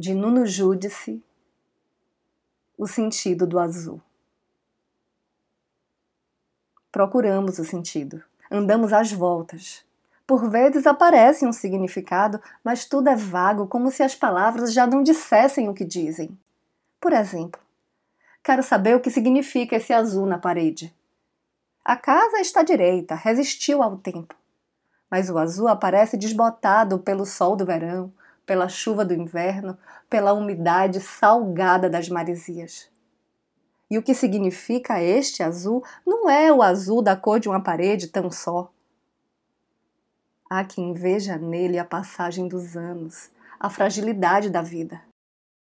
de Nuno Júdice, o sentido do azul. Procuramos o sentido, andamos às voltas. Por vezes aparece um significado, mas tudo é vago, como se as palavras já não dissessem o que dizem. Por exemplo, quero saber o que significa esse azul na parede. A casa está direita, resistiu ao tempo. Mas o azul aparece desbotado pelo sol do verão, pela chuva do inverno, pela umidade salgada das maresias. E o que significa este azul não é o azul da cor de uma parede tão só. Há quem veja nele a passagem dos anos, a fragilidade da vida.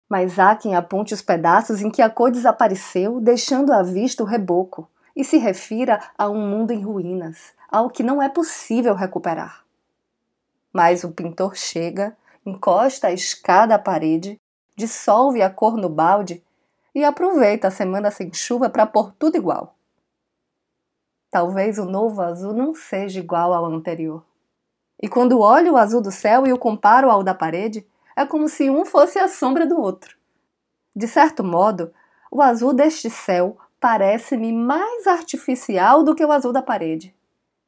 Mas há quem aponte os pedaços em que a cor desapareceu, deixando à vista o reboco, e se refira a um mundo em ruínas, ao que não é possível recuperar. Mas o pintor chega encosta a escada à parede, dissolve a cor no balde e aproveita a semana sem chuva para pôr tudo igual. Talvez o novo azul não seja igual ao anterior. E quando olho o azul do céu e o comparo ao da parede, é como se um fosse a sombra do outro. De certo modo, o azul deste céu parece-me mais artificial do que o azul da parede.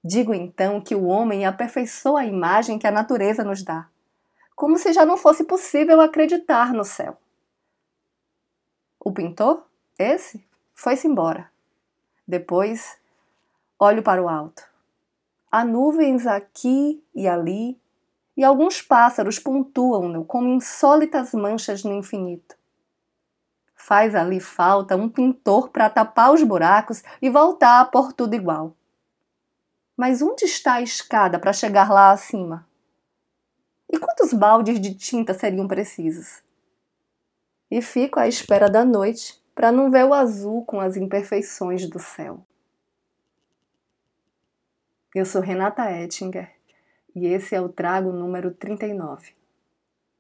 Digo então que o homem aperfeiçoa a imagem que a natureza nos dá como se já não fosse possível acreditar no céu. O pintor, esse, foi-se embora. Depois, olho para o alto. Há nuvens aqui e ali, e alguns pássaros pontuam-no como insólitas manchas no infinito. Faz ali falta um pintor para tapar os buracos e voltar a pôr tudo igual. Mas onde está a escada para chegar lá acima? E quantos baldes de tinta seriam precisos? E fico à espera da noite para não ver o azul com as imperfeições do céu. Eu sou Renata Ettinger e esse é o Trago número 39.